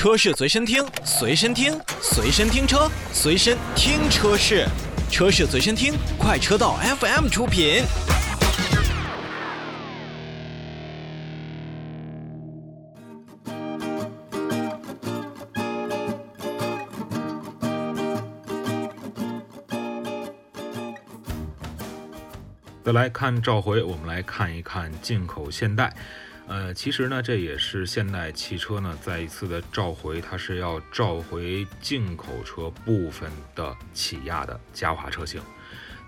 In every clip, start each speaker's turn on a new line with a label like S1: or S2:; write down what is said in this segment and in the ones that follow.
S1: 车市随身听，随身听，随身听车，随身听车市，车市随身听，快车道 FM 出品。
S2: 再来看召回，我们来看一看进口现代。呃，其实呢，这也是现代汽车呢再一次的召回，它是要召回进口车部分的起亚的嘉华车型。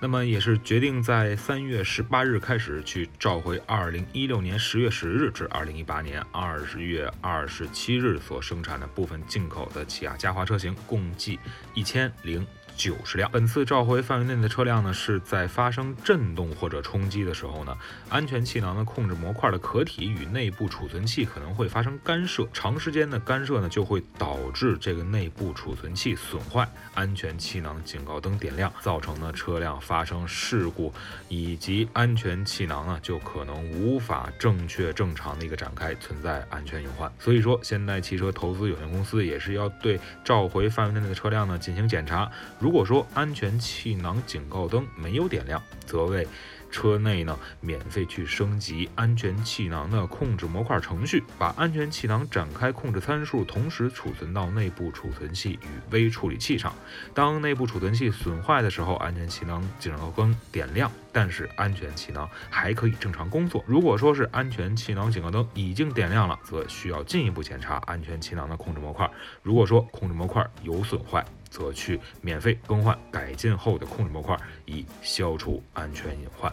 S2: 那么也是决定在三月十八日开始去召回二零一六年十月十日至二零一八年二十月二十七日所生产的部分进口的起亚嘉华车型，共计一千零。九十辆。本次召回范围内的车辆呢，是在发生震动或者冲击的时候呢，安全气囊的控制模块的壳体与内部储存器可能会发生干涉，长时间的干涉呢，就会导致这个内部储存器损坏，安全气囊警告灯点亮，造成呢车辆发生事故，以及安全气囊呢就可能无法正确正常的一个展开，存在安全隐患。所以说，现代汽车投资有限公司也是要对召回范围内的车辆呢进行检查。如果说安全气囊警告灯没有点亮，则为车内呢免费去升级安全气囊的控制模块程序，把安全气囊展开控制参数同时储存到内部储存器与微处理器上。当内部储存器损坏的时候，安全气囊警告灯点亮，但是安全气囊还可以正常工作。如果说是安全气囊警告灯已经点亮了，则需要进一步检查安全气囊的控制模块。如果说控制模块有损坏，则去免费更换改进后的控制模块，以消除安全隐患。